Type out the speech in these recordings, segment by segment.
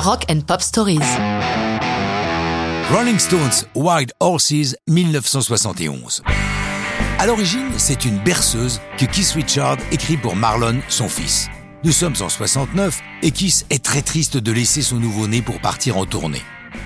Rock and Pop Stories. Rolling Stones Wild Horses 1971. À l'origine, c'est une berceuse que Keith Richard écrit pour Marlon, son fils. Nous sommes en 69 et Keith est très triste de laisser son nouveau-né pour partir en tournée.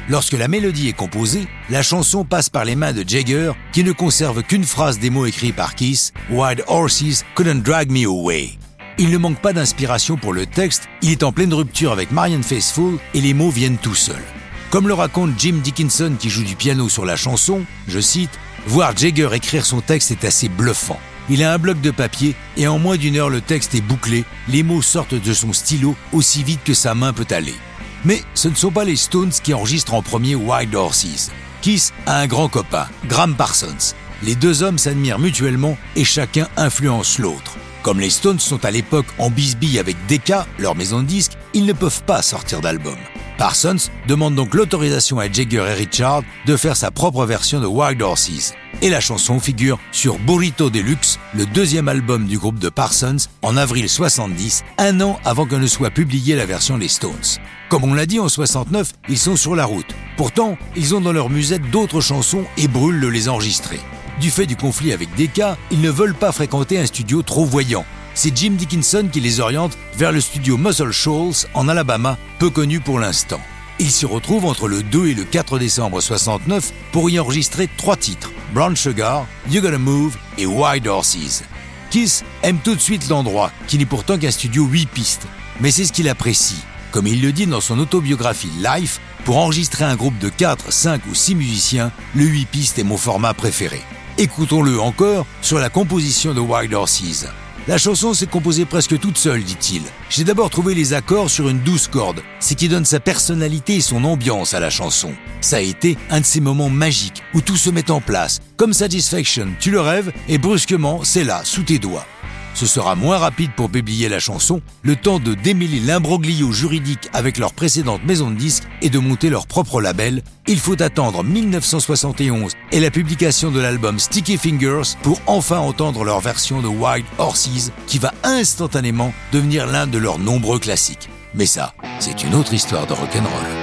Lorsque la mélodie est composée, la chanson passe par les mains de Jagger qui ne conserve qu'une phrase des mots écrits par Keith, Wild Horses couldn't drag me away. Il ne manque pas d'inspiration pour le texte, il est en pleine rupture avec Marianne Faithfull et les mots viennent tout seuls. Comme le raconte Jim Dickinson qui joue du piano sur la chanson, je cite, Voir Jagger écrire son texte est assez bluffant. Il a un bloc de papier et en moins d'une heure le texte est bouclé, les mots sortent de son stylo aussi vite que sa main peut aller. Mais ce ne sont pas les Stones qui enregistrent en premier Wild Horses. Kiss a un grand copain, Graham Parsons. Les deux hommes s'admirent mutuellement et chacun influence l'autre. Comme les Stones sont à l'époque en bisbille avec Decca, leur maison de disques, ils ne peuvent pas sortir d'album. Parsons demande donc l'autorisation à Jagger et Richard de faire sa propre version de Wild Horses. Et la chanson figure sur Burrito Deluxe, le deuxième album du groupe de Parsons, en avril 70, un an avant que ne soit publiée la version des Stones. Comme on l'a dit en 69, ils sont sur la route. Pourtant, ils ont dans leur musette d'autres chansons et brûlent de les enregistrer. Du fait du conflit avec Decca, ils ne veulent pas fréquenter un studio trop voyant. C'est Jim Dickinson qui les oriente vers le studio Muscle Shoals en Alabama, peu connu pour l'instant. Ils s'y retrouvent entre le 2 et le 4 décembre 69 pour y enregistrer trois titres Brown Sugar, You Gotta Move et Wild Horses. Kiss aime tout de suite l'endroit, qui n'est pourtant qu'un studio 8 pistes. Mais c'est ce qu'il apprécie. Comme il le dit dans son autobiographie Life, pour enregistrer un groupe de 4, 5 ou 6 musiciens, le 8 pistes est mon format préféré. Écoutons-le encore sur la composition de Wild Horses. La chanson s'est composée presque toute seule, dit-il. J'ai d'abord trouvé les accords sur une douce corde, ce qui donne sa personnalité et son ambiance à la chanson. Ça a été un de ces moments magiques où tout se met en place. Comme Satisfaction, tu le rêves et brusquement, c'est là, sous tes doigts. Ce sera moins rapide pour publier la chanson, le temps de démêler l'imbroglio juridique avec leur précédente maison de disques et de monter leur propre label. Il faut attendre 1971 et la publication de l'album Sticky Fingers pour enfin entendre leur version de Wild Horses qui va instantanément devenir l'un de leurs nombreux classiques. Mais ça, c'est une autre histoire de rock'n'roll.